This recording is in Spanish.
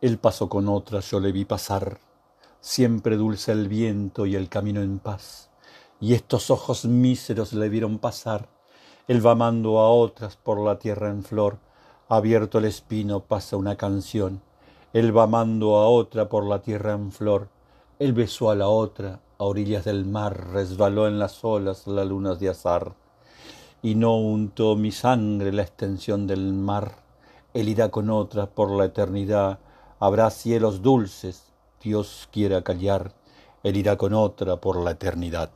Él pasó con otra, yo le vi pasar, siempre dulce el viento y el camino en paz, y estos ojos míseros le vieron pasar. Él va amando a otras por la tierra en flor, abierto el espino pasa una canción. Él va amando a otra por la tierra en flor, él besó a la otra a orillas del mar, resbaló en las olas la luna de azar, y no untó mi sangre la extensión del mar. Él irá con otra por la eternidad, habrá cielos dulces, Dios quiera callar, él irá con otra por la eternidad.